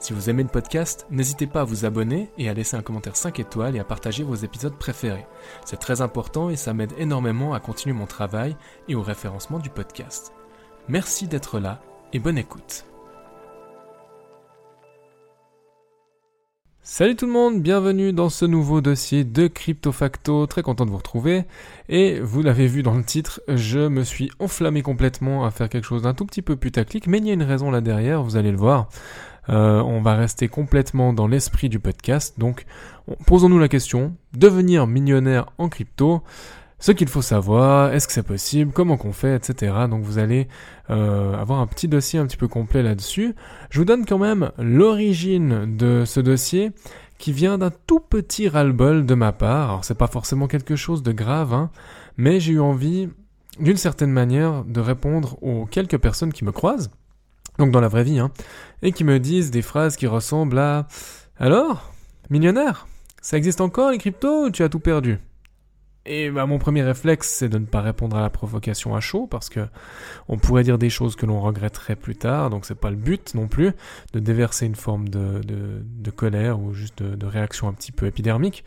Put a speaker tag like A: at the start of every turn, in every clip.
A: Si vous aimez le podcast, n'hésitez pas à vous abonner et à laisser un commentaire 5 étoiles et à partager vos épisodes préférés. C'est très important et ça m'aide énormément à continuer mon travail et au référencement du podcast. Merci d'être là et bonne écoute. Salut tout le monde, bienvenue dans ce nouveau dossier de CryptoFacto, très content de vous retrouver. Et vous l'avez vu dans le titre, je me suis enflammé complètement à faire quelque chose d'un tout petit peu putaclic, mais il y a une raison là derrière, vous allez le voir. Euh, on va rester complètement dans l'esprit du podcast. Donc, posons-nous la question, devenir millionnaire en crypto, ce qu'il faut savoir, est-ce que c'est possible, comment qu'on fait, etc. Donc vous allez euh, avoir un petit dossier un petit peu complet là-dessus. Je vous donne quand même l'origine de ce dossier qui vient d'un tout petit ras-le-bol de ma part. Alors c'est pas forcément quelque chose de grave, hein, mais j'ai eu envie, d'une certaine manière, de répondre aux quelques personnes qui me croisent donc dans la vraie vie, hein, et qui me disent des phrases qui ressemblent à Alors, millionnaire, ça existe encore les cryptos ou tu as tout perdu? Et bah, mon premier réflexe, c'est de ne pas répondre à la provocation à chaud, parce que on pourrait dire des choses que l'on regretterait plus tard, donc c'est pas le but non plus de déverser une forme de, de, colère ou juste de, de réaction un petit peu épidermique.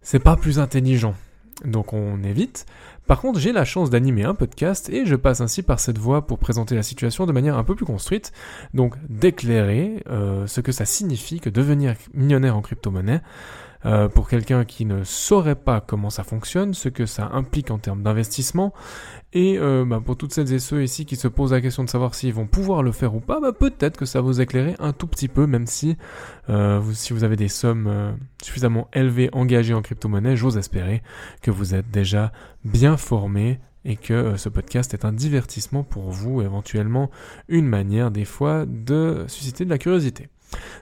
A: C'est pas plus intelligent. Donc on évite. Par contre, j'ai la chance d'animer un podcast et je passe ainsi par cette voie pour présenter la situation de manière un peu plus construite, donc d'éclairer euh, ce que ça signifie que devenir millionnaire en crypto-monnaie, euh, pour quelqu'un qui ne saurait pas comment ça fonctionne, ce que ça implique en termes d'investissement, et euh, bah, pour toutes celles et ceux ici qui se posent la question de savoir s'ils vont pouvoir le faire ou pas, bah, peut-être que ça vous éclairer un tout petit peu, même si euh, vous, si vous avez des sommes suffisamment élevées engagées en crypto-monnaie, j'ose espérer que vous êtes déjà bien formé et que ce podcast est un divertissement pour vous, éventuellement une manière des fois de susciter de la curiosité.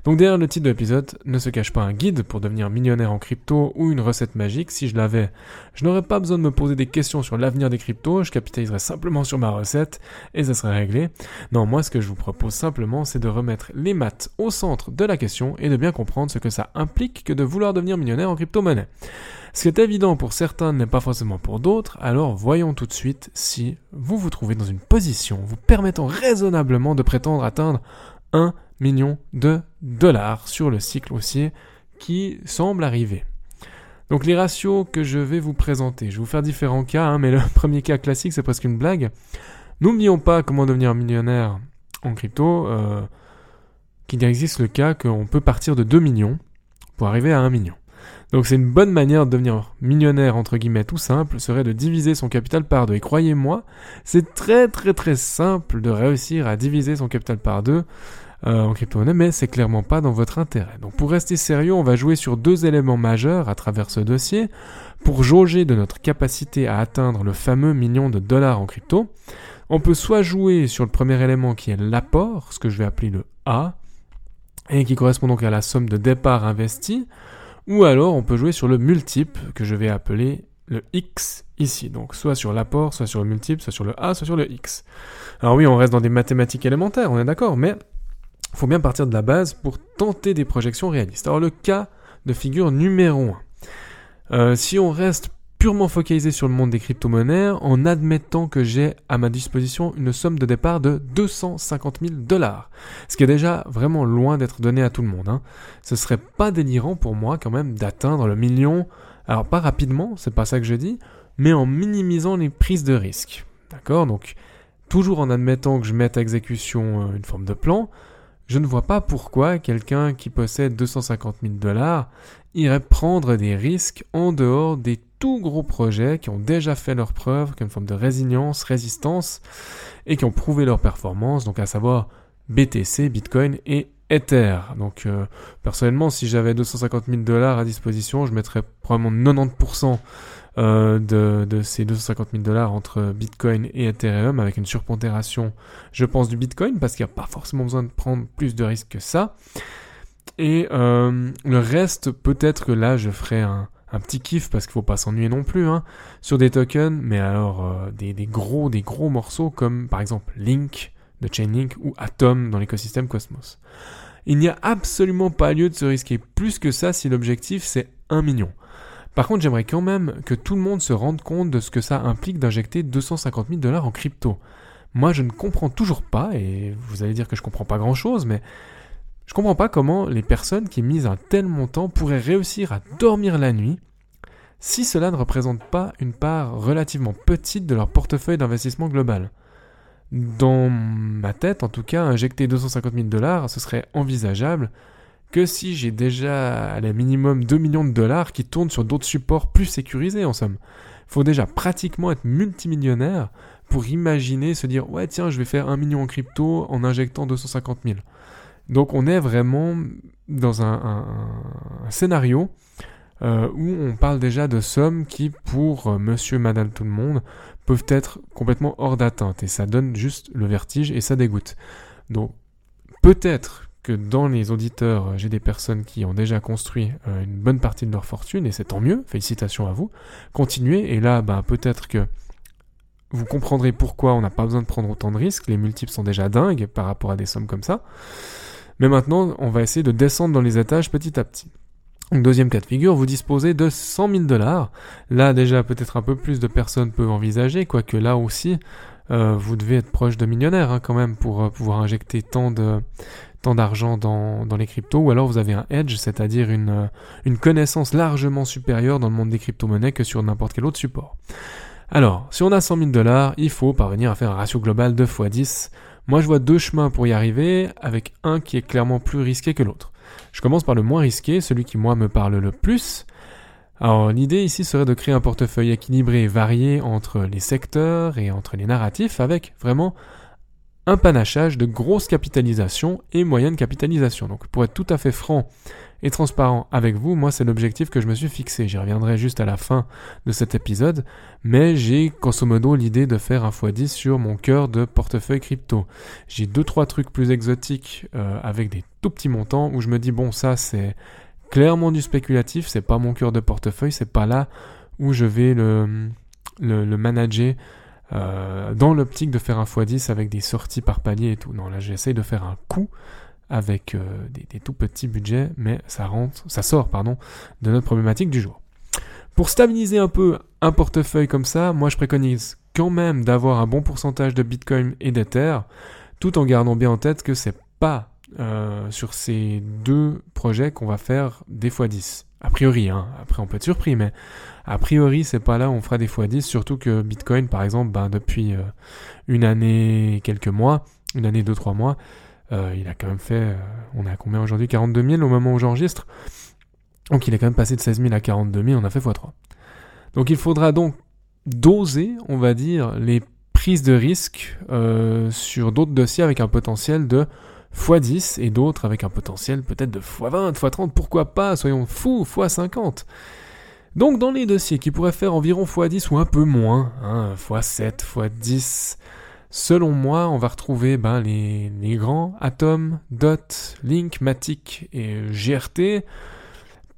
A: Donc derrière le titre de l'épisode ne se cache pas un guide pour devenir millionnaire en crypto ou une recette magique. Si je l'avais, je n'aurais pas besoin de me poser des questions sur l'avenir des cryptos, je capitaliserais simplement sur ma recette et ça serait réglé. Non, moi ce que je vous propose simplement c'est de remettre les maths au centre de la question et de bien comprendre ce que ça implique que de vouloir devenir millionnaire en crypto-monnaie. Ce qui est évident pour certains n'est pas forcément pour d'autres, alors voyons tout de suite si vous vous trouvez dans une position vous permettant raisonnablement de prétendre atteindre un millions de dollars sur le cycle haussier qui semble arriver. Donc les ratios que je vais vous présenter, je vais vous faire différents cas, hein, mais le premier cas classique c'est presque une blague. N'oublions pas comment devenir millionnaire en crypto, euh, qu'il existe le cas qu'on peut partir de 2 millions pour arriver à 1 million. Donc c'est une bonne manière de devenir millionnaire entre guillemets tout simple, serait de diviser son capital par deux. Et croyez-moi, c'est très très très simple de réussir à diviser son capital par deux euh, en crypto-monnaie, mais c'est clairement pas dans votre intérêt. Donc pour rester sérieux, on va jouer sur deux éléments majeurs à travers ce dossier pour jauger de notre capacité à atteindre le fameux million de dollars en crypto. On peut soit jouer sur le premier élément qui est l'apport, ce que je vais appeler le A, et qui correspond donc à la somme de départ investie, ou alors on peut jouer sur le multiple que je vais appeler le X ici. Donc soit sur l'apport, soit sur le multiple, soit sur le A, soit sur le X. Alors oui, on reste dans des mathématiques élémentaires, on est d'accord, mais faut bien partir de la base pour tenter des projections réalistes. Alors le cas de figure numéro 1. Euh, si on reste purement focalisé sur le monde des crypto-monnaies en admettant que j'ai à ma disposition une somme de départ de 250 000 dollars. Ce qui est déjà vraiment loin d'être donné à tout le monde. Hein. Ce serait pas délirant pour moi quand même d'atteindre le million, alors pas rapidement, c'est pas ça que je dis, mais en minimisant les prises de risque. D'accord? Donc toujours en admettant que je mette à exécution euh, une forme de plan, je ne vois pas pourquoi quelqu'un qui possède 250 000 dollars irait prendre des risques en dehors des tout gros projets qui ont déjà fait leur preuve, qui ont une forme de résilience, résistance, et qui ont prouvé leur performance, donc à savoir BTC, Bitcoin et Ether. Donc euh, personnellement, si j'avais 250 000 dollars à disposition, je mettrais probablement 90% euh, de, ces 250 000 dollars entre Bitcoin et Ethereum avec une surpondération, je pense, du Bitcoin parce qu'il n'y a pas forcément besoin de prendre plus de risques que ça. Et euh, le reste, peut-être que là, je ferai un, petit kiff parce qu'il faut pas s'ennuyer non plus hein, sur des tokens, mais alors des, gros des gros morceaux comme par exemple Link de Chainlink ou Atom dans l'écosystème Cosmos. Il n'y a absolument pas lieu de se risquer plus que ça si l'objectif c'est 1 million. Par contre, j'aimerais quand même que tout le monde se rende compte de ce que ça implique d'injecter 250 000 dollars en crypto. Moi, je ne comprends toujours pas, et vous allez dire que je comprends pas grand chose, mais je comprends pas comment les personnes qui misent un tel montant pourraient réussir à dormir la nuit si cela ne représente pas une part relativement petite de leur portefeuille d'investissement global. Dans ma tête, en tout cas, injecter 250 000 dollars, ce serait envisageable que si j'ai déjà à la minimum 2 millions de dollars qui tournent sur d'autres supports plus sécurisés en somme. Faut déjà pratiquement être multimillionnaire pour imaginer se dire ouais tiens je vais faire 1 million en crypto en injectant 250 000. Donc on est vraiment dans un, scénario euh, où on parle déjà de sommes qui pour euh, monsieur, madame, tout le monde peuvent être complètement hors d'atteinte et ça donne juste le vertige et ça dégoûte. Donc peut-être que dans les auditeurs, j'ai des personnes qui ont déjà construit euh, une bonne partie de leur fortune et c'est tant mieux, félicitations à vous. Continuez et là, bah, peut-être que vous comprendrez pourquoi on n'a pas besoin de prendre autant de risques, les multiples sont déjà dingues par rapport à des sommes comme ça. Mais maintenant, on va essayer de descendre dans les étages petit à petit. Deuxième cas de figure, vous disposez de 100 000 dollars. Là déjà peut-être un peu plus de personnes peuvent envisager, quoique là aussi euh, vous devez être proche de millionnaire hein, quand même pour euh, pouvoir injecter tant de tant d'argent dans, dans les cryptos, ou alors vous avez un edge, c'est-à-dire une, euh, une connaissance largement supérieure dans le monde des crypto-monnaies que sur n'importe quel autre support. Alors, si on a 100 000 dollars, il faut parvenir à faire un ratio global de x 10. Moi je vois deux chemins pour y arriver, avec un qui est clairement plus risqué que l'autre. Je commence par le moins risqué, celui qui moi me parle le plus. Alors l'idée ici serait de créer un portefeuille équilibré et varié entre les secteurs et entre les narratifs avec vraiment un panachage de grosse capitalisation et moyenne capitalisation. Donc pour être tout à fait franc et transparent avec vous, moi c'est l'objectif que je me suis fixé. J'y reviendrai juste à la fin de cet épisode, mais j'ai grosso modo l'idée de faire un x10 sur mon cœur de portefeuille crypto. J'ai deux trois trucs plus exotiques euh, avec des tout petits montants où je me dis bon ça c'est clairement du spéculatif, c'est pas mon cœur de portefeuille, c'est pas là où je vais le, le, manager euh, dans l'optique de faire un x10 avec des sorties par palier et tout. Non, là j'essaye de faire un coup avec euh, des, tout petits budgets, mais ça rentre, ça sort pardon, de notre problématique du jour. Pour stabiliser un peu un portefeuille comme ça, moi je préconise quand même d'avoir un bon pourcentage de Bitcoin et d'Ether, tout en gardant bien en tête que c'est pas euh, sur ces deux projets qu'on va faire des fois 10. A priori, hein. après on peut être surpris, mais a priori c'est pas là où on fera des fois 10, surtout que Bitcoin par exemple, ben, depuis euh, une année, quelques mois, une année, deux, trois mois, euh, il a quand même fait, euh, on est à combien aujourd'hui? 42 000 au moment où j'enregistre. Donc il est quand même passé de 16 000 à 42 000, on a fait x3. Donc il faudra donc doser, on va dire, les prises de risque sur d'autres dossiers avec un potentiel de x10 et d'autres avec un potentiel peut-être de x20, x30, pourquoi pas, soyons fous, x50. Donc dans les dossiers qui pourraient faire environ x10 ou un peu moins, hein, x7, x10, Selon moi, on va retrouver ben, les, les, grands Atom, Dot, Link, Matic et GRT.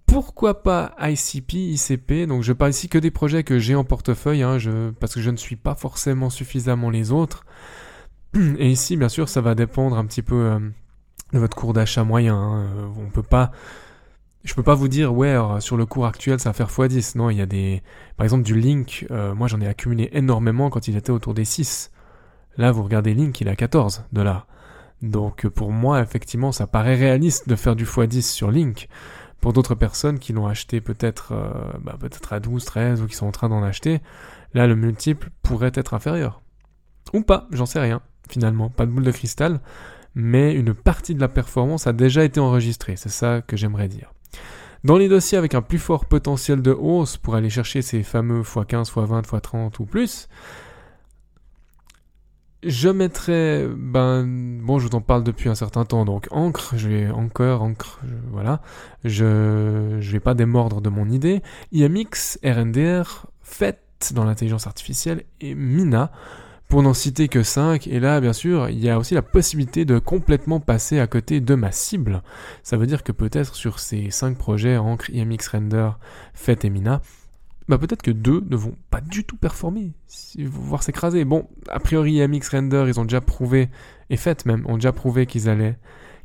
A: Pourquoi pas ICP, ICP Donc je parle ici que des projets que j'ai en portefeuille, hein, parce que je ne suis pas forcément suffisamment les autres. Et ici, bien sûr, ça va dépendre un petit peu euh, de votre cours d'achat moyen. Hein. On peut pas je peux pas vous dire ouais sur le cours actuel ça va faire x10 non il y a des par exemple du link euh, moi j'en ai accumulé énormément quand il était autour des 6 Là, vous regardez Link, il a 14 dollars. Donc pour moi, effectivement, ça paraît réaliste de faire du x10 sur Link. Pour d'autres personnes qui l'ont acheté peut-être euh, bah, peut-être à 12, 13 ou qui sont en train d'en acheter, là le multiple pourrait être inférieur. Ou pas, j'en sais rien, finalement. Pas de boule de cristal, mais une partie de la performance a déjà été enregistrée, c'est ça que j'aimerais dire. Dans les dossiers avec un plus fort potentiel de hausse pour aller chercher ces fameux x15, x20, x30 ou plus, je mettrai, ben, bon, je vous en parle depuis un certain temps, donc encre, je vais encore, encre, voilà, je, je vais pas démordre de mon idée. IMX, RNDR, FET dans l'intelligence artificielle et Mina pour n'en citer que 5. Et là, bien sûr, il y a aussi la possibilité de complètement passer à côté de ma cible. Ça veut dire que peut-être sur ces 5 projets, Ancre, IMX Render, FET et Mina, bah peut-être que deux ne vont pas du tout performer, voire s'écraser. Bon, a priori, IMX Render, ils ont déjà prouvé, et FET même, ont déjà prouvé qu'ils allaient,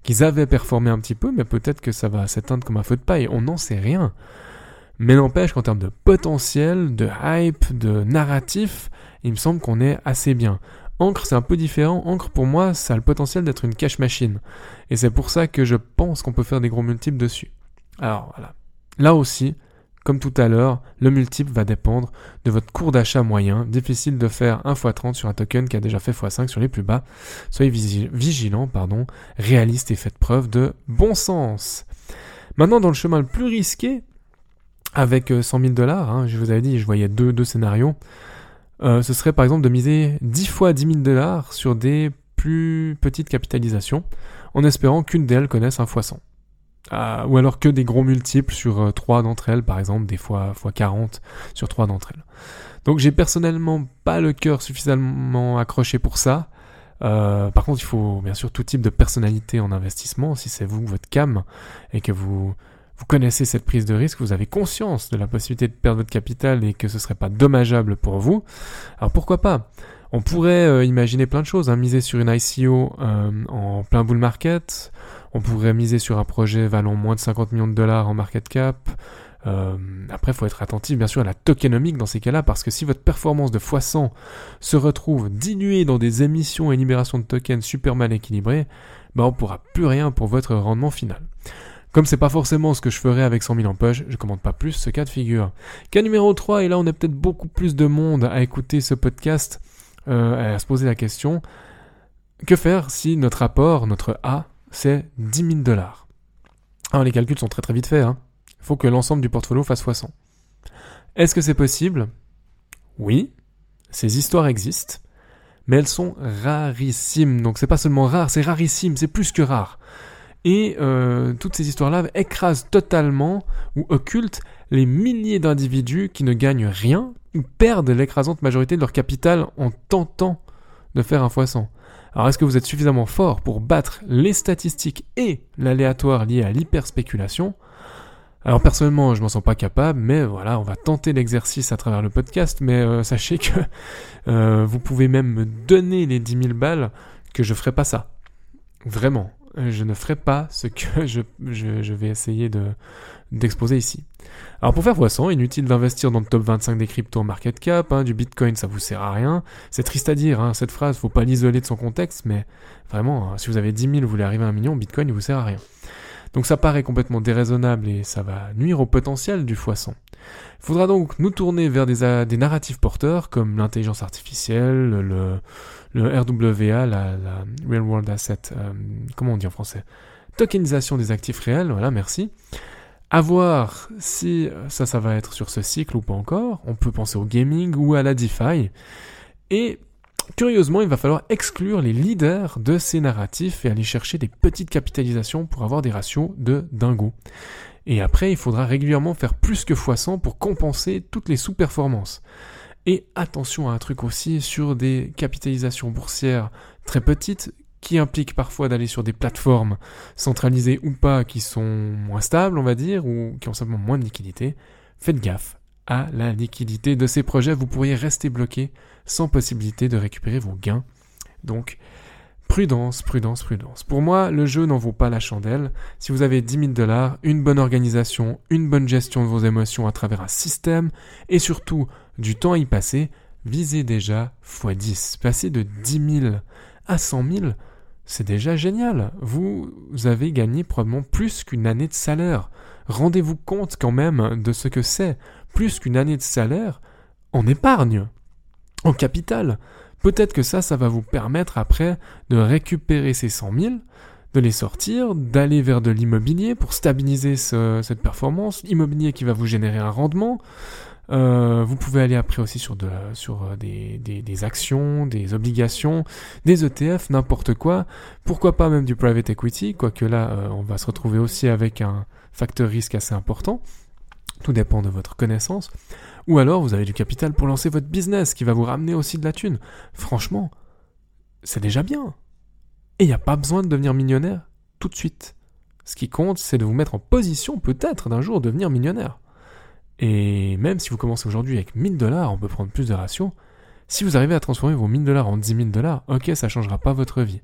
A: qu'ils avaient performé un petit peu, mais peut-être que ça va s'éteindre comme un feu de paille. On n'en sait rien. Mais n'empêche qu'en termes de potentiel, de hype, de narratif, il me semble qu'on est assez bien. Ancre, c'est un peu différent. Ancre, pour moi, ça a le potentiel d'être une cache machine. Et c'est pour ça que je pense qu'on peut faire des gros multiples dessus. Alors, voilà. Là aussi, comme tout à l'heure, le multiple va dépendre de votre cours d'achat moyen. Difficile de faire 1 x 30 sur un token qui a déjà fait x 5 sur les plus bas. Soyez vigilant, pardon, réaliste et faites preuve de bon sens. Maintenant, dans le chemin le plus risqué, avec 100 euh, 000 dollars, hein, je vous avais dit, je voyais deux, deux scénarios, euh, ce serait par exemple de miser 10 fois 10 000 dollars sur des plus petites capitalisations, en espérant qu'une d'elles connaisse un x 100. Euh, ou alors que des gros multiples sur 3 d'entre elles, par exemple, des fois, fois 40 sur 3 d'entre elles. Donc j'ai personnellement pas le cœur suffisamment accroché pour ça. par contre, il faut bien sûr tout type de personnalité en investissement. Si c'est vous, votre cam, et que vous vous connaissez cette prise de risque, vous avez conscience de la possibilité de perdre votre capital et que ce serait pas dommageable pour vous, alors pourquoi pas? On pourrait euh, imaginer plein de choses, hein. miser sur une ICO euh, en plein bull market, on pourrait miser sur un projet valant moins de 50 millions de dollars en market cap. Euh, après, il faut être attentif bien sûr à la tokenomique dans ces cas-là, parce que si votre performance de x100 se retrouve diluée dans des émissions et libérations de tokens super mal équilibrées, ben on pourra plus rien pour votre rendement final. Comme c'est pas forcément ce que je ferais avec 100 000 en poche, je commande pas plus ce cas de figure. Cas numéro 3, et là on a peut-être beaucoup plus de monde à écouter ce podcast, euh, à se poser la question, que faire si notre apport, notre A, c'est 10 000 dollars? Alors les calculs sont très très vite faits, il hein. faut que l'ensemble du portfolio fasse 60. Est-ce que c'est possible? Oui, ces histoires existent, mais elles sont rarissimes. Donc c'est pas seulement rare, c'est rarissime, c'est plus que rare. Et euh, toutes ces histoires-là écrasent totalement ou occultent les milliers d'individus qui ne gagnent rien ou perdent l'écrasante majorité de leur capital en tentant de faire un foisson. Alors est-ce que vous êtes suffisamment fort pour battre les statistiques et l'aléatoire lié à l'hyperspéculation alors personnellement, je m'en sens pas capable, mais voilà, on va tenter l'exercice à travers le podcast. Mais euh, sachez que euh, vous pouvez même me donner les 10 000 balles que je ferai pas ça. Vraiment je ne ferai pas ce que je, vais essayer de, d'exposer ici. Alors pour faire poisson, inutile d'investir dans le top 25 des cryptos market cap, hein, du bitcoin ça vous sert à rien. C'est triste à dire, hein, cette phrase, faut pas l'isoler de son contexte, mais vraiment, hein, si vous avez 10 000, vous voulez arriver à un million, bitcoin il vous sert à rien. Donc ça paraît complètement déraisonnable et ça va nuire au potentiel du foisson. Il faudra donc nous tourner vers des, des narratifs porteurs comme l'intelligence artificielle, le, le RWA, la, Real World Asset, euh, comment on dit en français? Tokenisation des actifs réels, voilà, merci. À voir si ça, ça va être sur ce cycle ou pas encore. On peut penser au gaming ou à la DeFi. Et curieusement, il va falloir exclure les leaders de ces narratifs et aller chercher des petites capitalisations pour avoir des ratios de dingo. Et après, il faudra régulièrement faire plus que x100 pour compenser toutes les sous-performances. Et attention à un truc aussi sur des capitalisations boursières très petites qui impliquent parfois d'aller sur des plateformes centralisées ou pas qui sont moins stables, on va dire, ou qui ont simplement moins de liquidité. Faites gaffe à la liquidité de ces projets. Vous pourriez rester bloqué sans possibilité de récupérer vos gains. Donc, Prudence, prudence, prudence. Pour moi, le jeu n'en vaut pas la chandelle. Si vous avez 10 000 dollars, une bonne organisation, une bonne gestion de vos émotions à travers un système, et surtout du temps à y passer, visez déjà x10. Passer de 10 000 à 100 000, c'est déjà génial. Vous avez gagné probablement plus qu'une année de salaire. Rendez-vous compte quand même de ce que c'est. Plus qu'une année de salaire en épargne, en capital. Peut-être que ça, ça va vous permettre après de récupérer ces 100 000, de les sortir, d'aller vers de l'immobilier pour stabiliser cette performance, immobilier qui va vous générer un rendement. Euh, vous pouvez aller après aussi sur, de, sur euh, des, des, actions, des obligations, des ETF, n'importe quoi. Pourquoi pas même du private equity, quoique là, euh, on va se retrouver aussi avec un facteur risque assez important. Tout dépend de votre connaissance. Ou alors vous avez du capital pour lancer votre business qui va vous ramener aussi de la thune. Franchement, c'est déjà bien. Et il n'y a pas besoin de devenir millionnaire tout de suite. Ce qui compte, c'est de vous mettre en position peut-être d'un jour devenir millionnaire. Et même si vous commencez aujourd'hui avec 1000 dollars, on peut prendre plus de ratios. Si vous arrivez à transformer vos 1000 dollars en 10 000 dollars, ok, ça ne changera pas votre vie.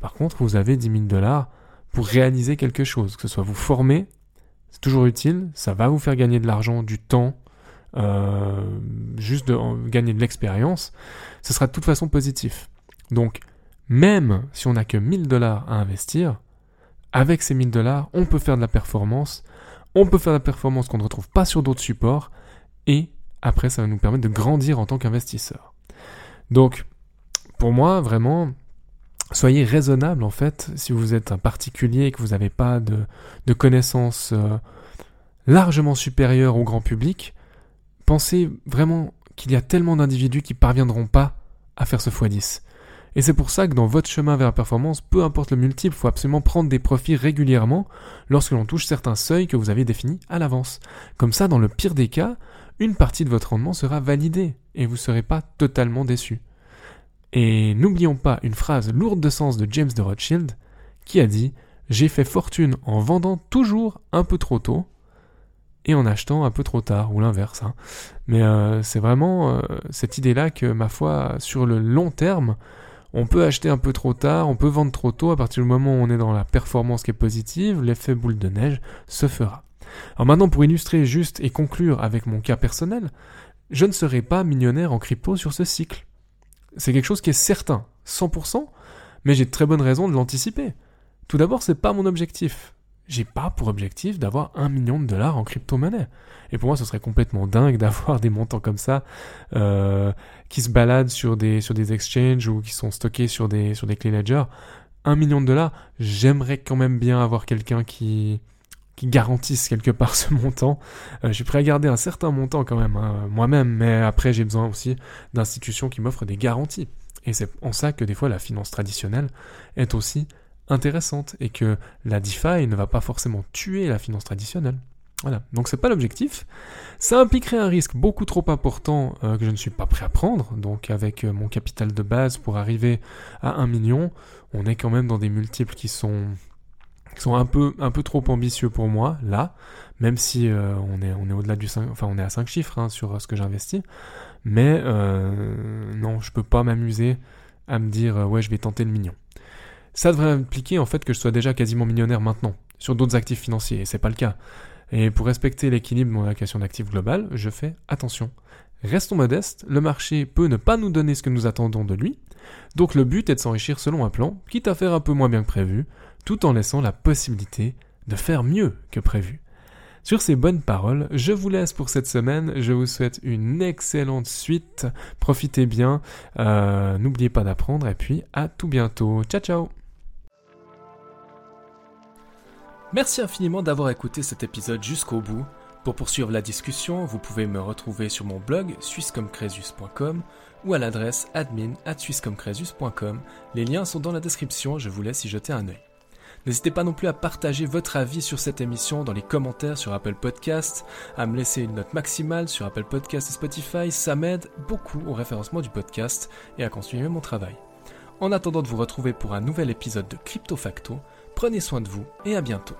A: Par contre, vous avez 10 000 dollars pour réaliser quelque chose, que ce soit vous former, c'est toujours utile, ça va vous faire gagner de l'argent, du temps, euh, juste de gagner de l'expérience, ce sera de toute façon positif. Donc, même si on n'a que 1000 dollars à investir, avec ces 1000 dollars, on peut faire de la performance, on peut faire la performance qu'on ne retrouve pas sur d'autres supports, et après, ça va nous permettre de grandir en tant qu'investisseur. Donc, pour moi, vraiment, soyez raisonnable en fait, si vous êtes un particulier et que vous n'avez pas de, connaissances euh, largement supérieures au grand public, pensez vraiment qu'il y a tellement d'individus qui parviendront pas à faire ce x10. Et c'est pour ça que dans votre chemin vers la performance, peu importe le multiple, il faut absolument prendre des profits régulièrement lorsque l'on touche certains seuils que vous avez définis à l'avance. Comme ça, dans le pire des cas, une partie de votre rendement sera validée et vous ne serez pas totalement déçu. Et n'oublions pas une phrase lourde de sens de James de Rothschild qui a dit J'ai fait fortune en vendant toujours un peu trop tôt et en achetant un peu trop tard, ou l'inverse. Hein. Mais euh, c'est vraiment euh, cette idée-là que, ma foi, sur le long terme, on peut acheter un peu trop tard, on peut vendre trop tôt, à partir du moment où on est dans la performance qui est positive, l'effet boule de neige se fera. Alors maintenant, pour illustrer juste et conclure avec mon cas personnel, je ne serai pas millionnaire en crypto sur ce cycle. C'est quelque chose qui est certain, 100%, mais j'ai de très bonnes raisons de l'anticiper. Tout d'abord, c'est pas mon objectif j'ai pas pour objectif d'avoir un million de dollars en crypto-monnaie. Et pour moi, ce serait complètement dingue d'avoir des montants comme ça euh, qui se baladent sur des sur des exchanges ou qui sont stockés sur des sur des clés ledger. Un million de dollars, j'aimerais quand même bien avoir quelqu'un qui qui garantisse quelque part ce montant. Euh, je suis prêt à garder un certain montant quand même hein, moi-même, mais après j'ai besoin aussi d'institutions qui m'offrent des garanties. Et c'est en ça que des fois la finance traditionnelle est aussi intéressante et que la DeFi ne va pas forcément tuer la finance traditionnelle. Voilà, donc c'est pas l'objectif. Ça impliquerait un risque beaucoup trop important euh, que je ne suis pas prêt à prendre. Donc avec euh, mon capital de base pour arriver à 1 million, on est quand même dans des multiples qui sont qui sont un peu un peu trop ambitieux pour moi là, même si euh, on est on est au-delà du 5 enfin on est à 5 chiffres hein, sur ce que j'investis. Mais non, je peux pas m'amuser à me dire ouais, je vais tenter le million. Ça devrait impliquer en fait que je sois déjà quasiment millionnaire maintenant, sur d'autres actifs financiers, et c'est pas le cas. Et pour respecter l'équilibre de mon allocation d'actifs globale, je fais attention. Restons modestes, le marché peut ne pas nous donner ce que nous attendons de lui, donc le but est de s'enrichir selon un plan, quitte à faire un peu moins bien que prévu, tout en laissant la possibilité de faire mieux que prévu. Sur ces bonnes paroles, je vous laisse pour cette semaine. Je vous souhaite une excellente suite. Profitez bien. Euh, n'oubliez pas d'apprendre. Et puis à tout bientôt. Ciao ciao Merci infiniment d'avoir écouté cet épisode jusqu'au bout. Pour poursuivre la discussion, vous pouvez me retrouver sur mon blog suissecomcresus.com ou à l'adresse admin at Les liens sont dans la description, je vous laisse y jeter un œil. N'hésitez pas non plus à partager votre avis sur cette émission dans les commentaires sur Apple Podcast, à me laisser une note maximale sur Apple Podcast et Spotify, ça m'aide beaucoup au référencement du podcast et à continuer mon travail. En attendant de vous retrouver pour un nouvel épisode de Crypto Facto, prenez soin de vous et à bientôt.